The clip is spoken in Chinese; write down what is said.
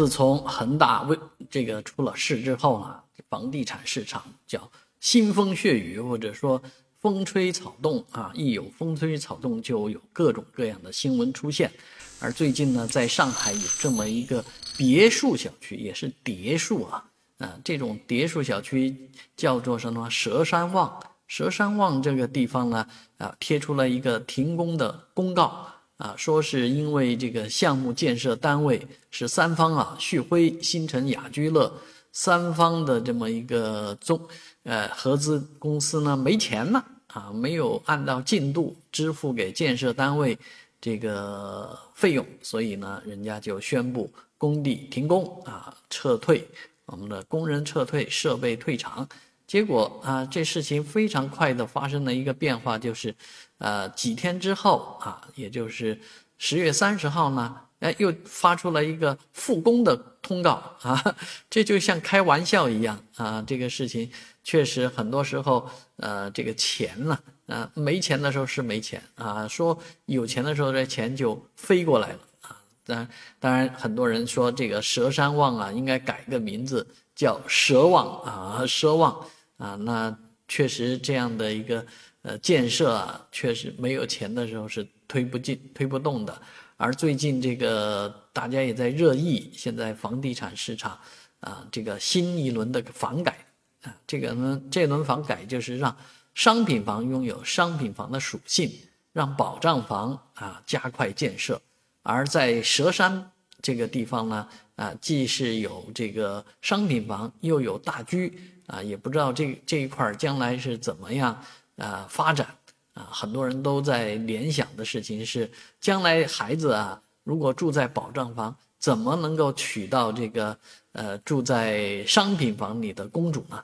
自从恒大为这个出了事之后呢，房地产市场叫腥风血雨，或者说风吹草动啊，一有风吹草动就有各种各样的新闻出现。而最近呢，在上海有这么一个别墅小区，也是别墅啊，啊，这种别墅小区叫做什么佘山望。佘山望这个地方呢，啊，贴出了一个停工的公告，啊，说是因为这个项目建设单位是三方啊，旭辉、新城雅居乐三方的这么一个中，呃，合资公司呢没钱了，啊，没有按照进度支付给建设单位这个费用，所以呢，人家就宣布工地停工啊，撤退，我们的工人撤退，设备退场。结果啊，这事情非常快的发生了一个变化，就是，呃，几天之后啊，也就是十月三十号呢，哎，又发出了一个复工的通告啊，这就像开玩笑一样啊。这个事情确实很多时候，呃，这个钱呢，啊，没钱的时候是没钱啊，说有钱的时候，这钱就飞过来了啊。当然，当然，很多人说这个佘山望啊，应该改个名字叫佘望啊，佘望。啊，那确实这样的一个呃建设啊，确实没有钱的时候是推不进、推不动的。而最近这个大家也在热议，现在房地产市场啊，这个新一轮的房改啊，这个呢，这轮房改就是让商品房拥有商品房的属性，让保障房啊加快建设。而在佘山这个地方呢，啊，既是有这个商品房，又有大居。啊，也不知道这这一块将来是怎么样啊发展啊？很多人都在联想的事情是，将来孩子啊，如果住在保障房，怎么能够娶到这个呃住在商品房里的公主呢？